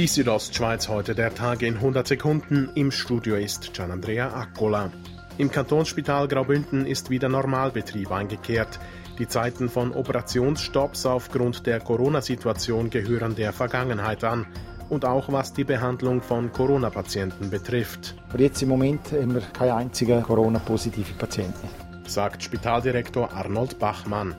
Die Südostschweiz heute der Tag in 100 Sekunden. Im Studio ist Gianandrea Accola. Im Kantonsspital Graubünden ist wieder Normalbetrieb eingekehrt. Die Zeiten von Operationsstopps aufgrund der Corona-Situation gehören der Vergangenheit an. Und auch was die Behandlung von Corona-Patienten betrifft. Aber jetzt im Moment haben wir keine einzigen Corona-positive Patienten. Sagt Spitaldirektor Arnold Bachmann.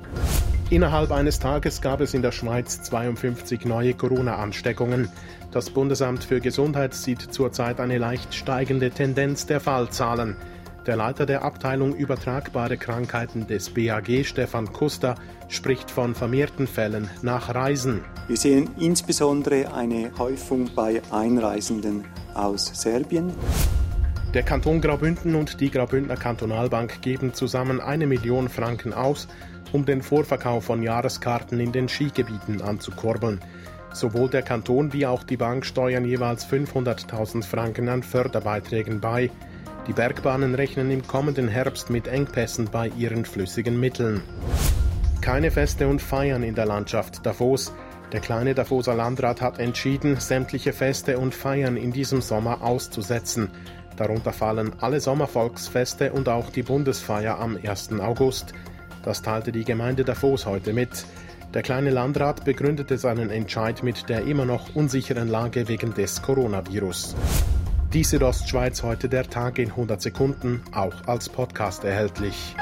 Innerhalb eines Tages gab es in der Schweiz 52 neue Corona-Ansteckungen. Das Bundesamt für Gesundheit sieht zurzeit eine leicht steigende Tendenz der Fallzahlen. Der Leiter der Abteilung Übertragbare Krankheiten des BAG, Stefan Kuster, spricht von vermehrten Fällen nach Reisen. Wir sehen insbesondere eine Häufung bei Einreisenden aus Serbien. Der Kanton Graubünden und die Graubündner Kantonalbank geben zusammen eine Million Franken aus, um den Vorverkauf von Jahreskarten in den Skigebieten anzukurbeln. Sowohl der Kanton wie auch die Bank steuern jeweils 500.000 Franken an Förderbeiträgen bei. Die Bergbahnen rechnen im kommenden Herbst mit Engpässen bei ihren flüssigen Mitteln. Keine Feste und Feiern in der Landschaft Davos. Der kleine Davoser Landrat hat entschieden, sämtliche Feste und Feiern in diesem Sommer auszusetzen. Darunter fallen alle Sommervolksfeste und auch die Bundesfeier am 1. August. Das teilte die Gemeinde Davos heute mit. Der kleine Landrat begründete seinen Entscheid mit der immer noch unsicheren Lage wegen des Coronavirus. Die Südostschweiz heute der Tag in 100 Sekunden, auch als Podcast erhältlich.